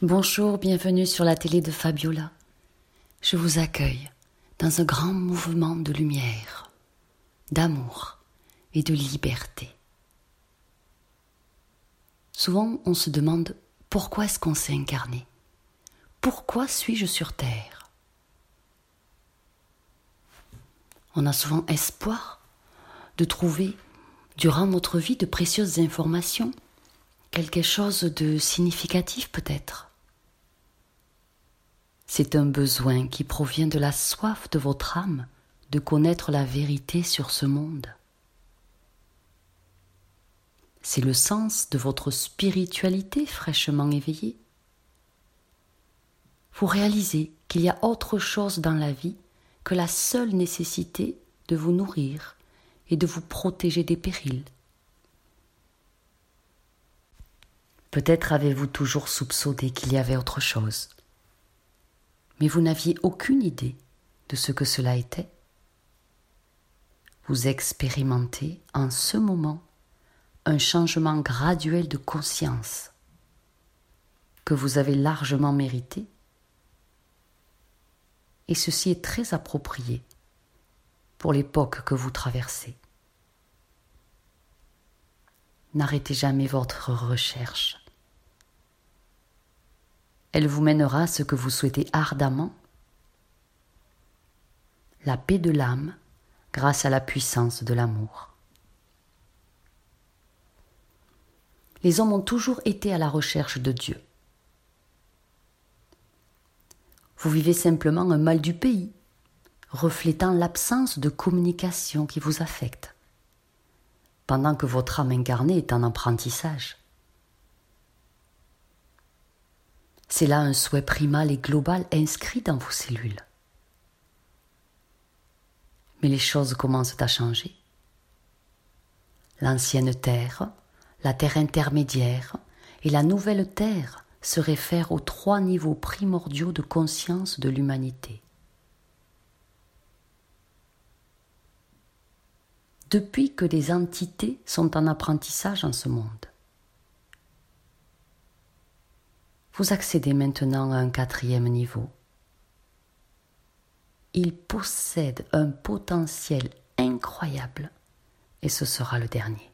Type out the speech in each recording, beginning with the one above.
Bonjour, bienvenue sur la télé de Fabiola. Je vous accueille dans un grand mouvement de lumière, d'amour et de liberté. Souvent, on se demande pourquoi est-ce qu'on s'est incarné? Pourquoi suis-je sur Terre? On a souvent espoir de trouver, durant notre vie, de précieuses informations, quelque chose de significatif peut-être. C'est un besoin qui provient de la soif de votre âme de connaître la vérité sur ce monde. C'est le sens de votre spiritualité fraîchement éveillée. Vous réalisez qu'il y a autre chose dans la vie que la seule nécessité de vous nourrir et de vous protéger des périls. Peut-être avez-vous toujours soupçonné qu'il y avait autre chose mais vous n'aviez aucune idée de ce que cela était. Vous expérimentez en ce moment un changement graduel de conscience que vous avez largement mérité. Et ceci est très approprié pour l'époque que vous traversez. N'arrêtez jamais votre recherche elle vous mènera ce que vous souhaitez ardemment, la paix de l'âme grâce à la puissance de l'amour. Les hommes ont toujours été à la recherche de Dieu. Vous vivez simplement un mal du pays, reflétant l'absence de communication qui vous affecte, pendant que votre âme incarnée est en apprentissage. C'est là un souhait primal et global inscrit dans vos cellules. Mais les choses commencent à changer. L'ancienne terre, la terre intermédiaire et la nouvelle terre se réfèrent aux trois niveaux primordiaux de conscience de l'humanité. Depuis que des entités sont en apprentissage en ce monde, Vous accédez maintenant à un quatrième niveau. Il possède un potentiel incroyable et ce sera le dernier.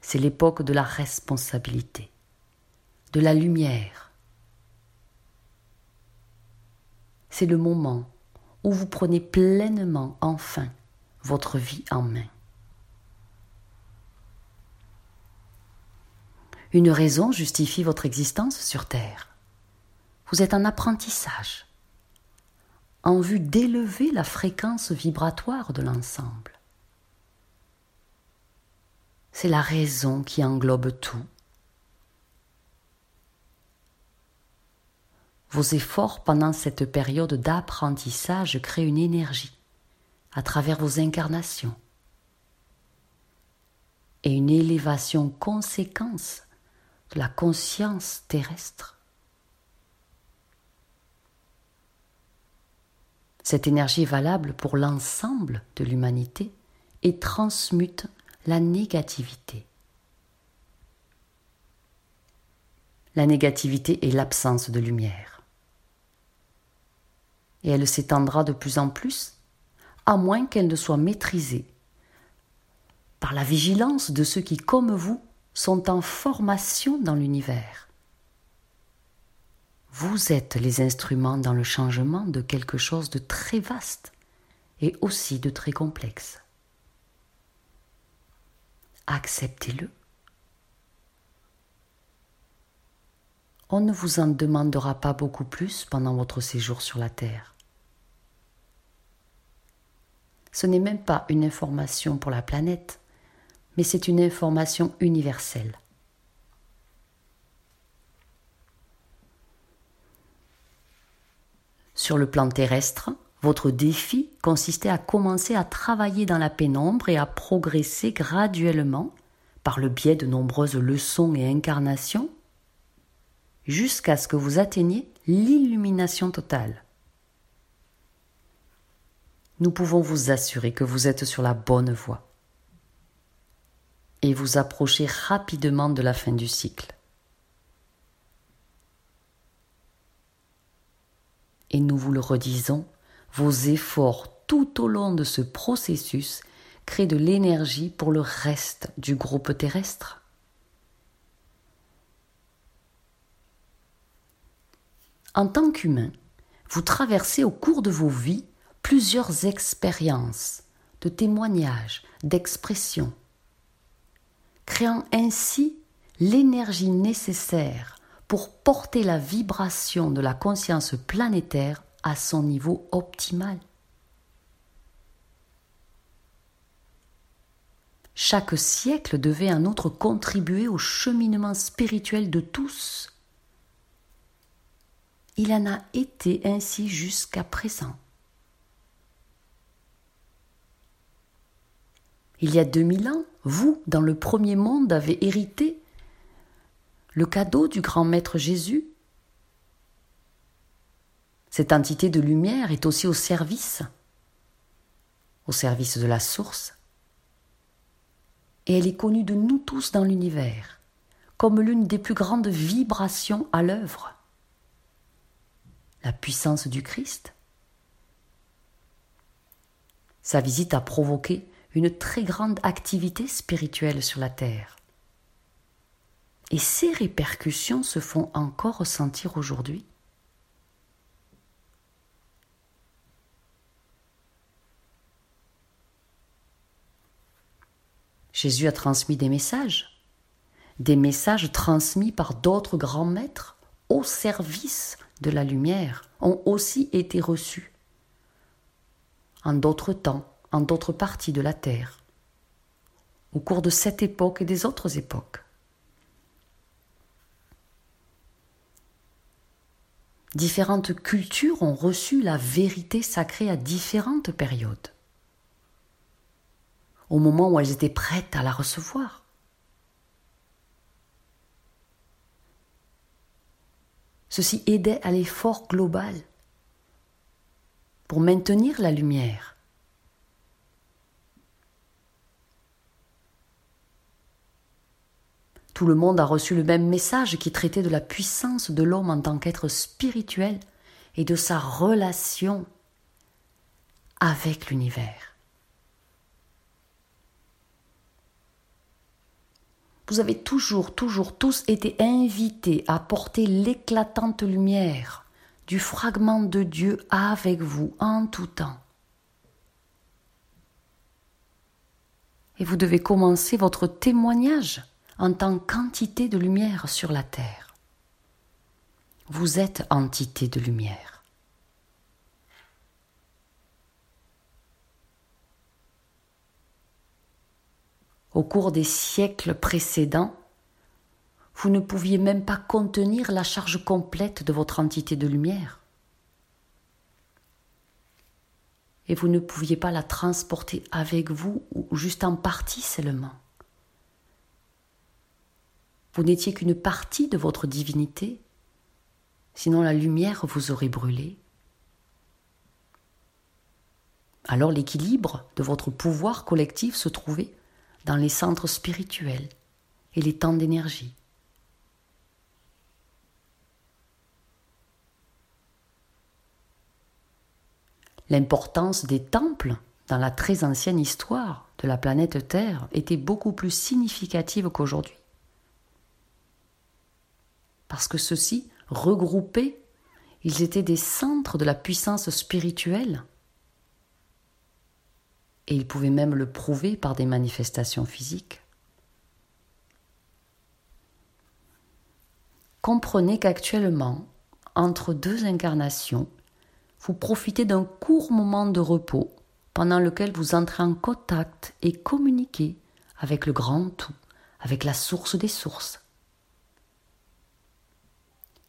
C'est l'époque de la responsabilité, de la lumière. C'est le moment où vous prenez pleinement enfin votre vie en main. Une raison justifie votre existence sur Terre. Vous êtes en apprentissage, en vue d'élever la fréquence vibratoire de l'ensemble. C'est la raison qui englobe tout. Vos efforts pendant cette période d'apprentissage créent une énergie à travers vos incarnations et une élévation conséquence la conscience terrestre. Cette énergie est valable pour l'ensemble de l'humanité et transmute la négativité. La négativité est l'absence de lumière. Et elle s'étendra de plus en plus, à moins qu'elle ne soit maîtrisée par la vigilance de ceux qui, comme vous, sont en formation dans l'univers. Vous êtes les instruments dans le changement de quelque chose de très vaste et aussi de très complexe. Acceptez-le. On ne vous en demandera pas beaucoup plus pendant votre séjour sur la Terre. Ce n'est même pas une information pour la planète, mais c'est une information universelle. Sur le plan terrestre, votre défi consistait à commencer à travailler dans la pénombre et à progresser graduellement par le biais de nombreuses leçons et incarnations jusqu'à ce que vous atteigniez l'illumination totale. Nous pouvons vous assurer que vous êtes sur la bonne voie et vous approchez rapidement de la fin du cycle. Et nous vous le redisons, vos efforts tout au long de ce processus créent de l'énergie pour le reste du groupe terrestre. En tant qu'humain, vous traversez au cours de vos vies plusieurs expériences de témoignages, d'expressions, créant ainsi l'énergie nécessaire pour porter la vibration de la conscience planétaire à son niveau optimal. Chaque siècle devait en outre contribuer au cheminement spirituel de tous. Il en a été ainsi jusqu'à présent. Il y a 2000 ans, vous, dans le premier monde, avez hérité le cadeau du grand maître Jésus Cette entité de lumière est aussi au service, au service de la source, et elle est connue de nous tous dans l'univers comme l'une des plus grandes vibrations à l'œuvre. La puissance du Christ. Sa visite a provoqué une très grande activité spirituelle sur la Terre. Et ces répercussions se font encore ressentir aujourd'hui. Jésus a transmis des messages, des messages transmis par d'autres grands maîtres au service de la lumière ont aussi été reçus en d'autres temps, en d'autres parties de la Terre, au cours de cette époque et des autres époques. Différentes cultures ont reçu la vérité sacrée à différentes périodes, au moment où elles étaient prêtes à la recevoir. Ceci aidait à l'effort global pour maintenir la lumière. Tout le monde a reçu le même message qui traitait de la puissance de l'homme en tant qu'être spirituel et de sa relation avec l'univers. Vous avez toujours, toujours tous été invités à porter l'éclatante lumière du fragment de Dieu avec vous en tout temps. Et vous devez commencer votre témoignage en tant qu'entité de lumière sur la terre. Vous êtes entité de lumière. Au cours des siècles précédents, vous ne pouviez même pas contenir la charge complète de votre entité de lumière. Et vous ne pouviez pas la transporter avec vous ou juste en partie seulement. Vous n'étiez qu'une partie de votre divinité, sinon la lumière vous aurait brûlé. Alors l'équilibre de votre pouvoir collectif se trouvait dans les centres spirituels et les temps d'énergie. L'importance des temples dans la très ancienne histoire de la planète Terre était beaucoup plus significative qu'aujourd'hui parce que ceux-ci, regroupés, ils étaient des centres de la puissance spirituelle. Et ils pouvaient même le prouver par des manifestations physiques. Comprenez qu'actuellement, entre deux incarnations, vous profitez d'un court moment de repos pendant lequel vous entrez en contact et communiquez avec le grand tout, avec la source des sources,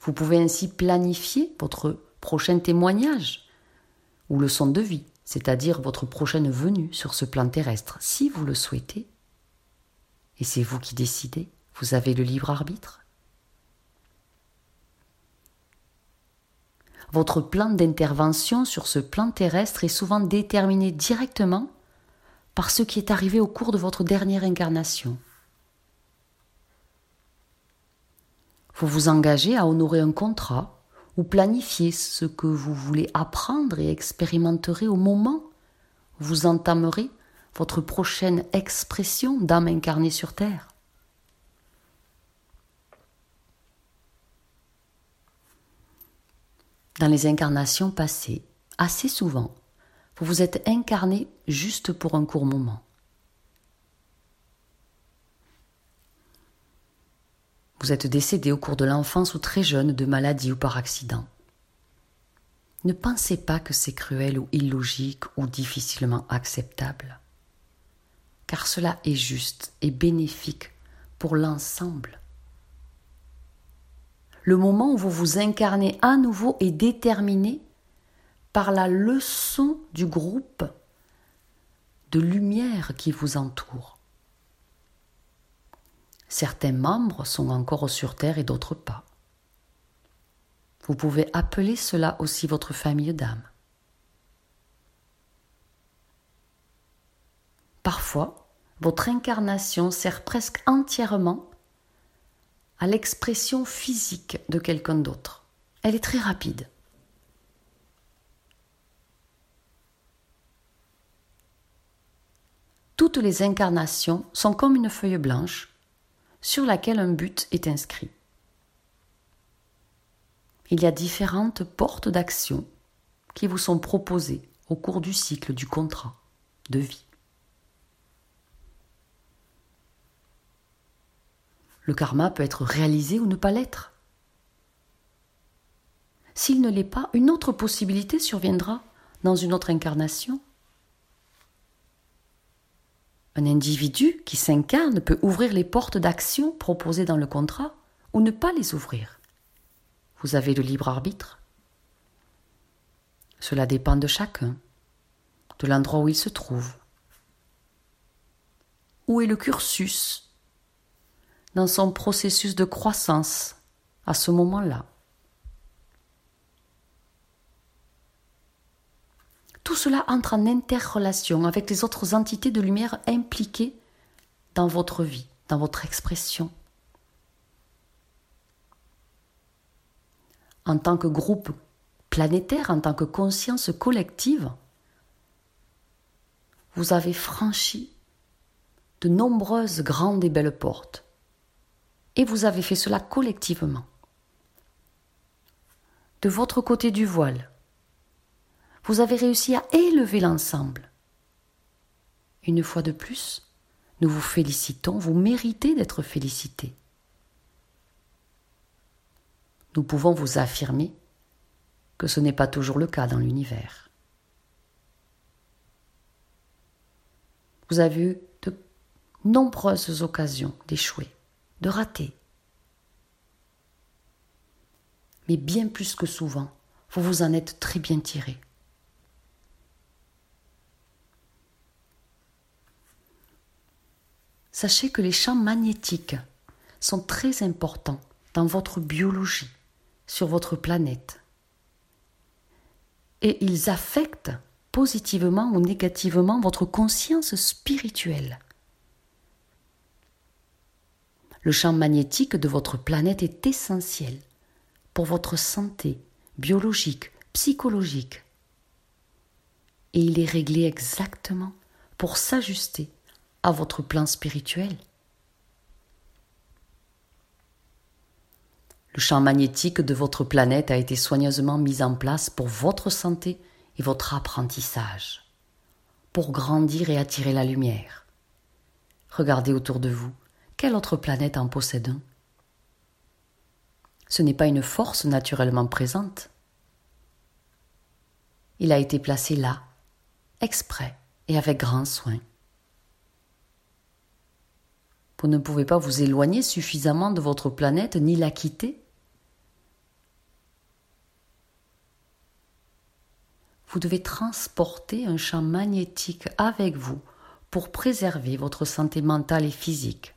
vous pouvez ainsi planifier votre prochain témoignage ou leçon de vie, c'est-à-dire votre prochaine venue sur ce plan terrestre, si vous le souhaitez. Et c'est vous qui décidez, vous avez le libre arbitre. Votre plan d'intervention sur ce plan terrestre est souvent déterminé directement par ce qui est arrivé au cours de votre dernière incarnation. Vous vous engagez à honorer un contrat ou planifiez ce que vous voulez apprendre et expérimenterez au moment où vous entamerez votre prochaine expression d'âme incarnée sur Terre. Dans les incarnations passées, assez souvent, vous vous êtes incarné juste pour un court moment. Vous êtes décédé au cours de l'enfance ou très jeune de maladie ou par accident. Ne pensez pas que c'est cruel ou illogique ou difficilement acceptable, car cela est juste et bénéfique pour l'ensemble. Le moment où vous vous incarnez à nouveau est déterminé par la leçon du groupe de lumière qui vous entoure. Certains membres sont encore sur Terre et d'autres pas. Vous pouvez appeler cela aussi votre famille d'âme. Parfois, votre incarnation sert presque entièrement à l'expression physique de quelqu'un d'autre. Elle est très rapide. Toutes les incarnations sont comme une feuille blanche sur laquelle un but est inscrit. Il y a différentes portes d'action qui vous sont proposées au cours du cycle du contrat de vie. Le karma peut être réalisé ou ne pas l'être. S'il ne l'est pas, une autre possibilité surviendra dans une autre incarnation un individu qui s'incarne peut ouvrir les portes d'action proposées dans le contrat ou ne pas les ouvrir. Vous avez le libre arbitre. Cela dépend de chacun, de l'endroit où il se trouve. Où est le cursus dans son processus de croissance à ce moment-là? Tout cela entre en interrelation avec les autres entités de lumière impliquées dans votre vie, dans votre expression. En tant que groupe planétaire, en tant que conscience collective, vous avez franchi de nombreuses grandes et belles portes. Et vous avez fait cela collectivement. De votre côté du voile, vous avez réussi à élever l'ensemble. Une fois de plus, nous vous félicitons, vous méritez d'être félicités. Nous pouvons vous affirmer que ce n'est pas toujours le cas dans l'univers. Vous avez eu de nombreuses occasions d'échouer, de rater. Mais bien plus que souvent, vous vous en êtes très bien tiré. Sachez que les champs magnétiques sont très importants dans votre biologie, sur votre planète. Et ils affectent positivement ou négativement votre conscience spirituelle. Le champ magnétique de votre planète est essentiel pour votre santé biologique, psychologique. Et il est réglé exactement pour s'ajuster à votre plan spirituel. Le champ magnétique de votre planète a été soigneusement mis en place pour votre santé et votre apprentissage, pour grandir et attirer la lumière. Regardez autour de vous, quelle autre planète en possède un? Ce n'est pas une force naturellement présente. Il a été placé là, exprès et avec grand soin. Vous ne pouvez pas vous éloigner suffisamment de votre planète ni la quitter. Vous devez transporter un champ magnétique avec vous pour préserver votre santé mentale et physique.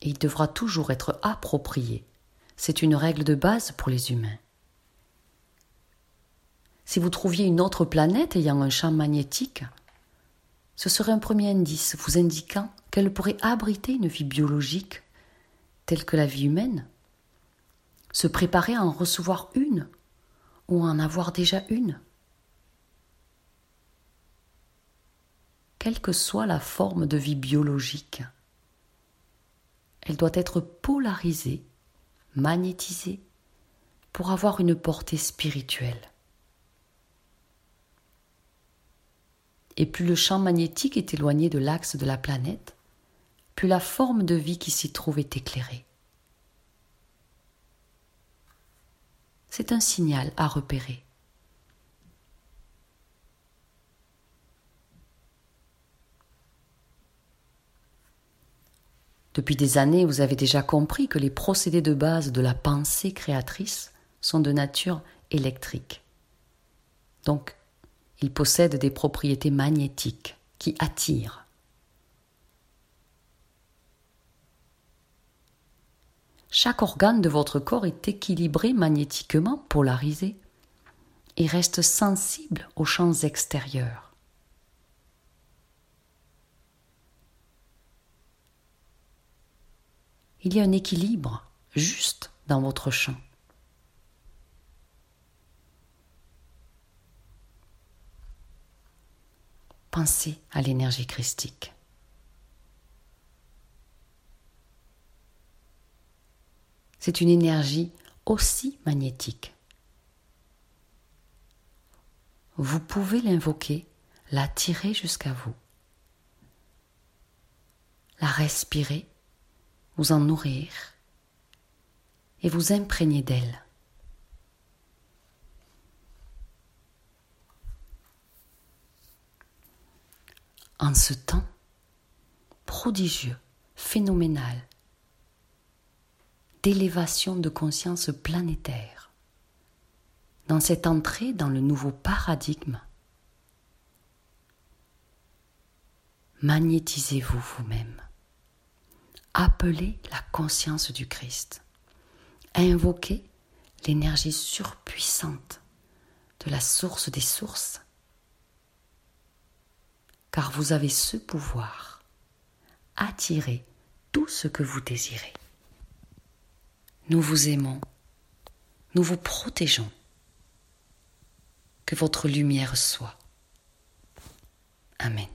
Et il devra toujours être approprié. C'est une règle de base pour les humains. Si vous trouviez une autre planète ayant un champ magnétique, ce serait un premier indice vous indiquant qu'elle pourrait abriter une vie biologique telle que la vie humaine. se préparer à en recevoir une ou à en avoir déjà une. Quelle que soit la forme de vie biologique, elle doit être polarisée, magnétisée, pour avoir une portée spirituelle. Et plus le champ magnétique est éloigné de l'axe de la planète, plus la forme de vie qui s'y trouve est éclairée. C'est un signal à repérer. Depuis des années, vous avez déjà compris que les procédés de base de la pensée créatrice sont de nature électrique. Donc, ils possèdent des propriétés magnétiques qui attirent. Chaque organe de votre corps est équilibré magnétiquement, polarisé, et reste sensible aux champs extérieurs. Il y a un équilibre juste dans votre champ. Pensez à l'énergie christique. C'est une énergie aussi magnétique. Vous pouvez l'invoquer, la tirer jusqu'à vous, la respirer, vous en nourrir et vous imprégner d'elle. en ce temps prodigieux, phénoménal, d'élévation de conscience planétaire, dans cette entrée dans le nouveau paradigme, magnétisez-vous vous-même. Appelez la conscience du Christ. Invoquez l'énergie surpuissante de la source des sources car vous avez ce pouvoir. Attirez tout ce que vous désirez. Nous vous aimons, nous vous protégeons. Que votre lumière soit. Amen.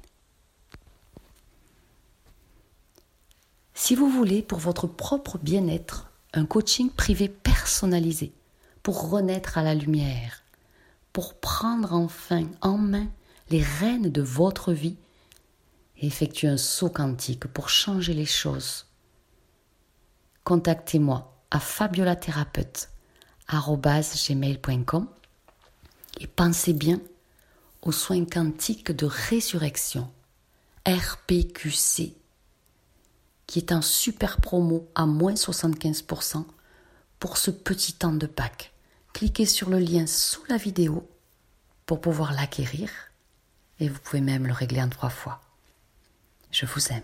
Si vous voulez, pour votre propre bien-être, un coaching privé personnalisé, pour renaître à la lumière, pour prendre enfin en main les rênes de votre vie et effectuer un saut quantique pour changer les choses. Contactez-moi à fabiolathérapeute.com et pensez bien aux soins quantiques de résurrection, RPQC, qui est un super promo à moins 75% pour ce petit temps de Pâques. Cliquez sur le lien sous la vidéo pour pouvoir l'acquérir et vous pouvez même le régler en trois fois. Je vous aime.